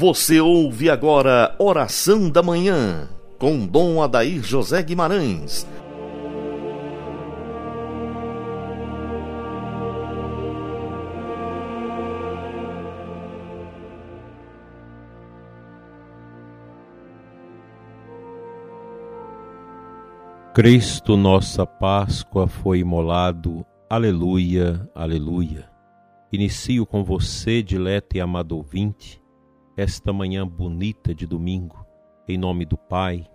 Você ouve agora Oração da Manhã, com Dom Adair José Guimarães. Cristo, nossa Páscoa, foi imolado. Aleluia, aleluia. Inicio com você, dileto e amado ouvinte, esta manhã bonita de domingo, em nome do Pai,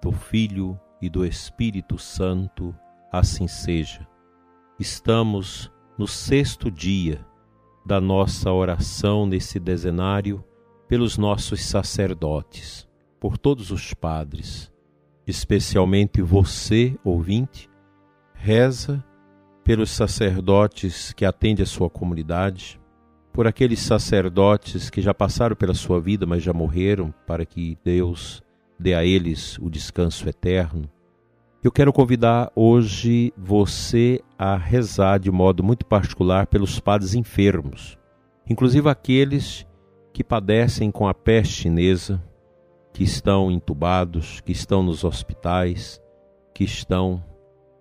do Filho e do Espírito Santo, assim seja. Estamos no sexto dia da nossa oração nesse dezenário pelos nossos sacerdotes, por todos os padres, especialmente você, ouvinte, reza pelos sacerdotes que atendem a sua comunidade, por aqueles sacerdotes que já passaram pela sua vida, mas já morreram, para que Deus dê a eles o descanso eterno. Eu quero convidar hoje você a rezar de modo muito particular pelos padres enfermos, inclusive aqueles que padecem com a peste chinesa, que estão entubados, que estão nos hospitais, que estão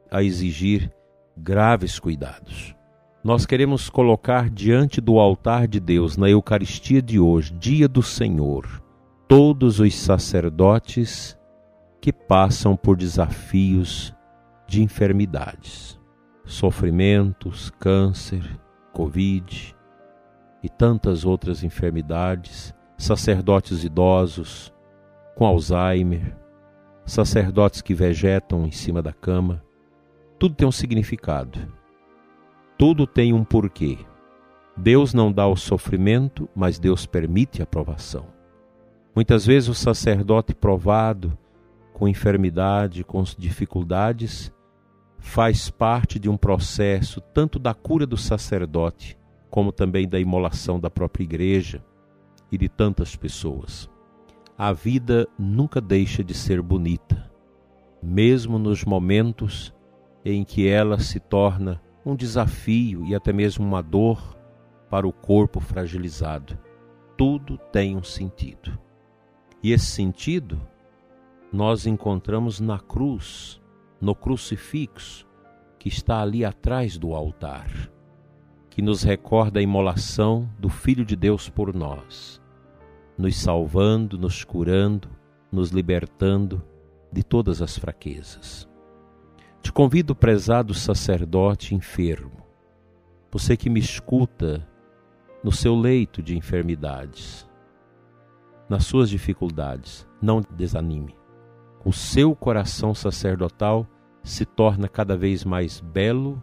a exigir graves cuidados nós queremos colocar diante do altar de Deus, na Eucaristia de hoje, dia do Senhor, todos os sacerdotes que passam por desafios de enfermidades, sofrimentos, câncer, Covid e tantas outras enfermidades, sacerdotes idosos com Alzheimer, sacerdotes que vegetam em cima da cama. Tudo tem um significado tudo tem um porquê. Deus não dá o sofrimento, mas Deus permite a provação. Muitas vezes o sacerdote provado com enfermidade, com dificuldades, faz parte de um processo tanto da cura do sacerdote, como também da imolação da própria igreja e de tantas pessoas. A vida nunca deixa de ser bonita, mesmo nos momentos em que ela se torna um desafio e até mesmo uma dor para o corpo fragilizado. Tudo tem um sentido. E esse sentido nós encontramos na cruz, no crucifixo que está ali atrás do altar, que nos recorda a imolação do Filho de Deus por nós, nos salvando, nos curando, nos libertando de todas as fraquezas. Te convido, prezado sacerdote enfermo, você que me escuta no seu leito de enfermidades, nas suas dificuldades, não desanime. O seu coração sacerdotal se torna cada vez mais belo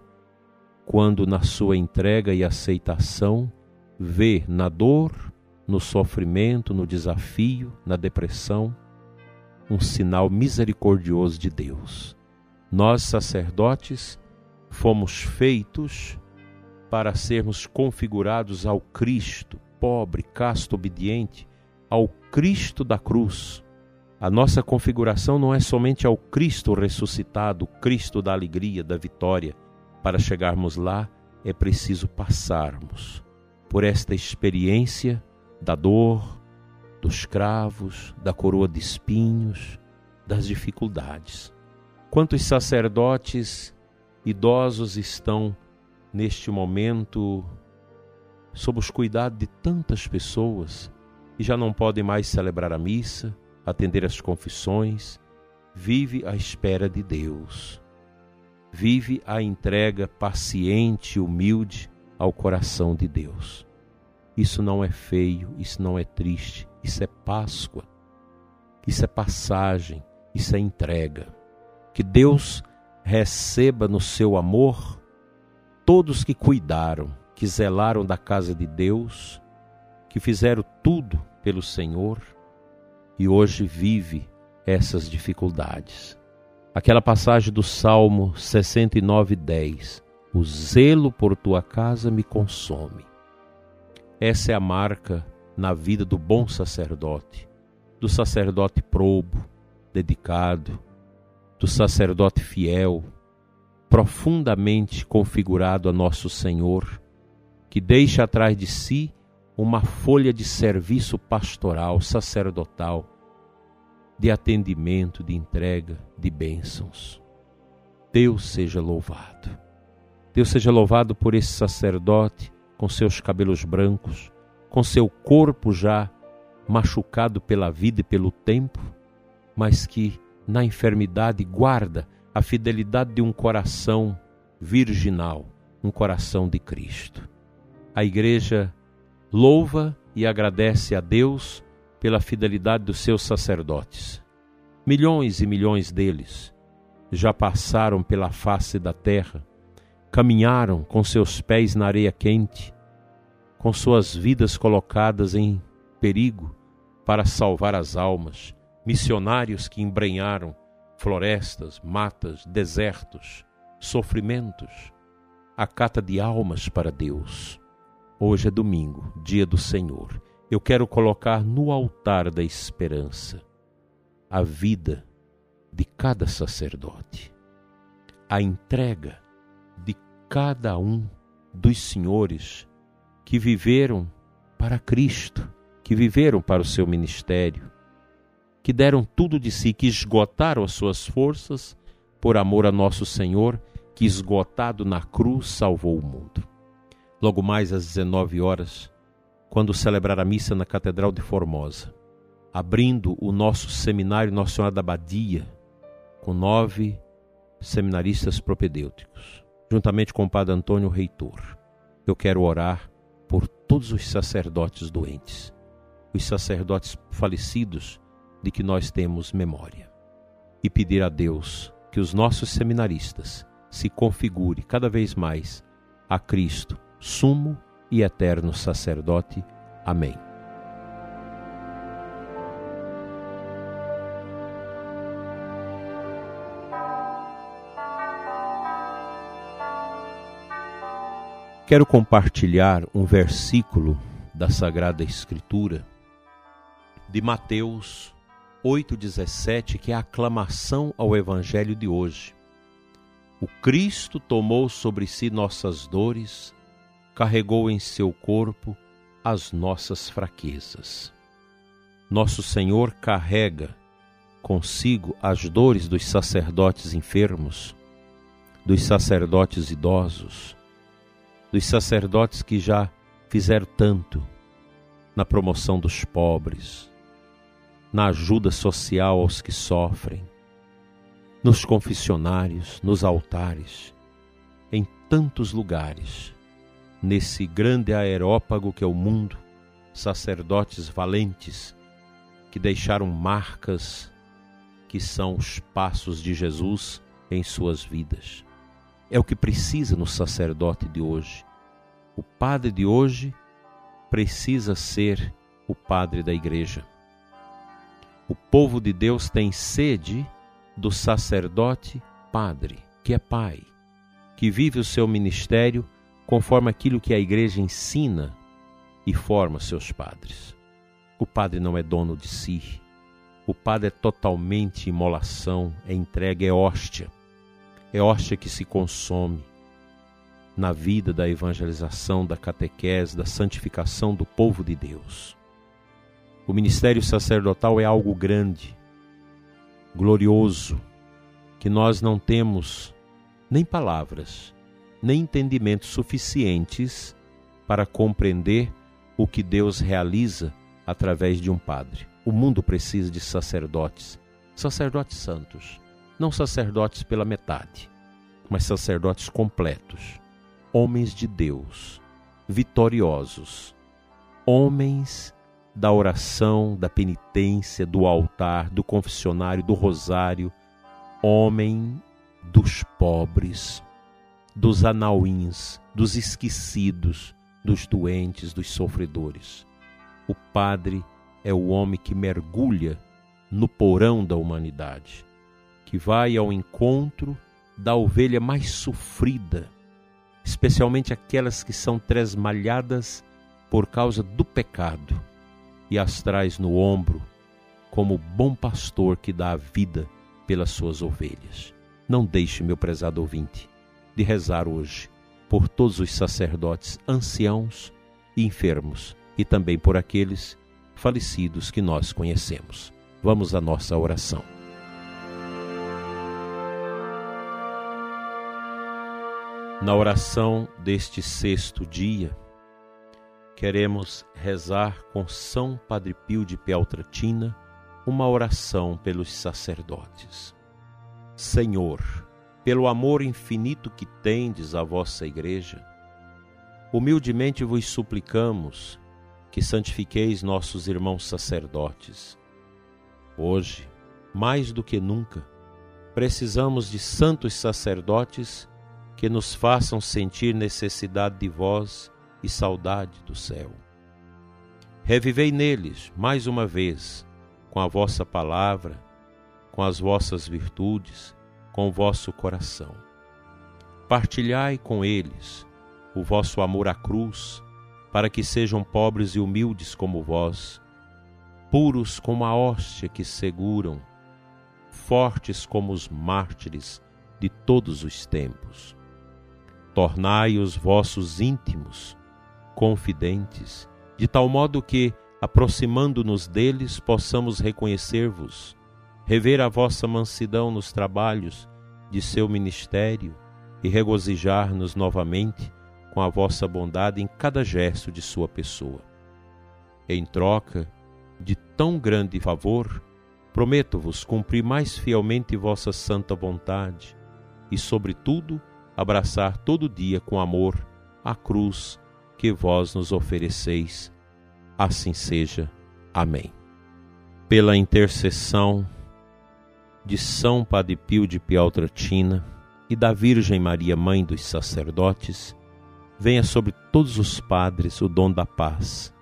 quando, na sua entrega e aceitação, vê na dor, no sofrimento, no desafio, na depressão, um sinal misericordioso de Deus. Nós, sacerdotes, fomos feitos para sermos configurados ao Cristo, pobre, casto, obediente, ao Cristo da cruz. A nossa configuração não é somente ao Cristo ressuscitado, Cristo da alegria, da vitória. Para chegarmos lá, é preciso passarmos por esta experiência da dor, dos cravos, da coroa de espinhos, das dificuldades. Quantos sacerdotes idosos estão neste momento sob os cuidados de tantas pessoas e já não podem mais celebrar a missa, atender as confissões, vive à espera de Deus. Vive a entrega paciente e humilde ao coração de Deus. Isso não é feio, isso não é triste, isso é Páscoa, isso é passagem, isso é entrega que Deus receba no seu amor todos que cuidaram, que zelaram da casa de Deus, que fizeram tudo pelo Senhor e hoje vive essas dificuldades. Aquela passagem do Salmo 69, 10: O zelo por tua casa me consome. Essa é a marca na vida do bom sacerdote, do sacerdote probo, dedicado, do sacerdote fiel, profundamente configurado a nosso Senhor, que deixa atrás de si uma folha de serviço pastoral, sacerdotal, de atendimento, de entrega, de bênçãos. Deus seja louvado. Deus seja louvado por esse sacerdote com seus cabelos brancos, com seu corpo já machucado pela vida e pelo tempo, mas que na enfermidade guarda a fidelidade de um coração virginal, um coração de Cristo. A igreja louva e agradece a Deus pela fidelidade dos seus sacerdotes. Milhões e milhões deles já passaram pela face da terra, caminharam com seus pés na areia quente, com suas vidas colocadas em perigo para salvar as almas, missionários que embrenharam florestas, matas, desertos, sofrimentos, a cata de almas para Deus. Hoje é domingo, dia do Senhor. Eu quero colocar no altar da esperança a vida de cada sacerdote, a entrega de cada um dos senhores que viveram para Cristo, que viveram para o seu ministério, que deram tudo de si, que esgotaram as suas forças por amor a nosso Senhor, que esgotado na cruz salvou o mundo. Logo mais às 19 horas, quando celebrar a missa na Catedral de Formosa, abrindo o nosso seminário Nossa Senhora da Badia, com nove seminaristas propedêuticos, juntamente com o Padre Antônio Reitor. Eu quero orar por todos os sacerdotes doentes, os sacerdotes falecidos de que nós temos memória, e pedir a Deus que os nossos seminaristas se configure cada vez mais a Cristo, sumo e eterno sacerdote. Amém. Quero compartilhar um versículo da Sagrada Escritura de Mateus 8,17, que é a aclamação ao Evangelho de hoje. O Cristo tomou sobre si nossas dores, carregou em seu corpo as nossas fraquezas. Nosso Senhor carrega consigo as dores dos sacerdotes enfermos, dos sacerdotes idosos, dos sacerdotes que já fizeram tanto na promoção dos pobres, na ajuda social aos que sofrem, nos confessionários, nos altares, em tantos lugares, nesse grande aerópago que é o mundo, sacerdotes valentes que deixaram marcas que são os passos de Jesus em suas vidas. É o que precisa no sacerdote de hoje. O padre de hoje precisa ser o padre da igreja. O povo de Deus tem sede do sacerdote padre, que é pai, que vive o seu ministério conforme aquilo que a igreja ensina e forma seus padres. O padre não é dono de si. O padre é totalmente imolação, é entrega, é hóstia é hóstia que se consome na vida da evangelização, da catequese, da santificação do povo de Deus. O ministério sacerdotal é algo grande, glorioso, que nós não temos nem palavras, nem entendimentos suficientes para compreender o que Deus realiza através de um padre. O mundo precisa de sacerdotes, sacerdotes santos não sacerdotes pela metade, mas sacerdotes completos, homens de Deus, vitoriosos, homens da oração, da penitência, do altar, do confessionário, do rosário, homem dos pobres, dos anauins, dos esquecidos, dos doentes, dos sofredores. O padre é o homem que mergulha no porão da humanidade que vai ao encontro da ovelha mais sofrida, especialmente aquelas que são tresmalhadas por causa do pecado, e as traz no ombro como bom pastor que dá a vida pelas suas ovelhas. Não deixe, meu prezado ouvinte, de rezar hoje por todos os sacerdotes anciãos e enfermos e também por aqueles falecidos que nós conhecemos. Vamos à nossa oração. Na oração deste sexto dia, queremos rezar com São Padre Pio de Peltratina uma oração pelos sacerdotes. Senhor, pelo amor infinito que tendes à vossa Igreja, humildemente vos suplicamos que santifiqueis nossos irmãos sacerdotes. Hoje, mais do que nunca, precisamos de santos sacerdotes que nos façam sentir necessidade de vós e saudade do céu. Revivei neles, mais uma vez, com a vossa palavra, com as vossas virtudes, com o vosso coração. Partilhai com eles o vosso amor à cruz, para que sejam pobres e humildes como vós, puros como a hóstia que seguram, fortes como os mártires de todos os tempos. Tornai os vossos íntimos confidentes, de tal modo que, aproximando-nos deles, possamos reconhecer-vos, rever a vossa mansidão nos trabalhos de seu ministério e regozijar-nos novamente com a vossa bondade em cada gesto de sua pessoa. Em troca de tão grande favor, prometo-vos cumprir mais fielmente vossa santa vontade e, sobretudo, abraçar todo dia com amor a cruz que vós nos ofereceis. Assim seja. Amém. Pela intercessão de São Padre Pio de Pialtratina e da Virgem Maria, Mãe dos sacerdotes, venha sobre todos os padres o dom da paz,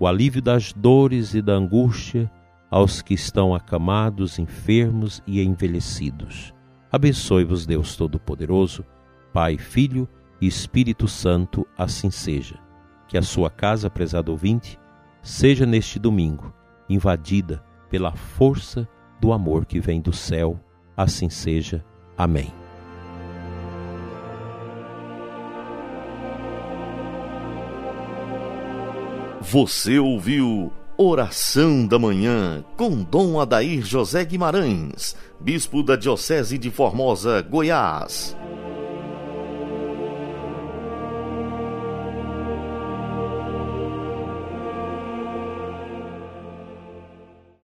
o alívio das dores e da angústia aos que estão acamados, enfermos e envelhecidos. Abençoe-vos, Deus Todo-Poderoso, Pai, Filho e Espírito Santo, assim seja. Que a sua casa, prezado ouvinte, seja neste domingo invadida pela força do amor que vem do céu. Assim seja. Amém. Você ouviu Oração da Manhã com Dom Adair José Guimarães, Bispo da Diocese de Formosa, Goiás.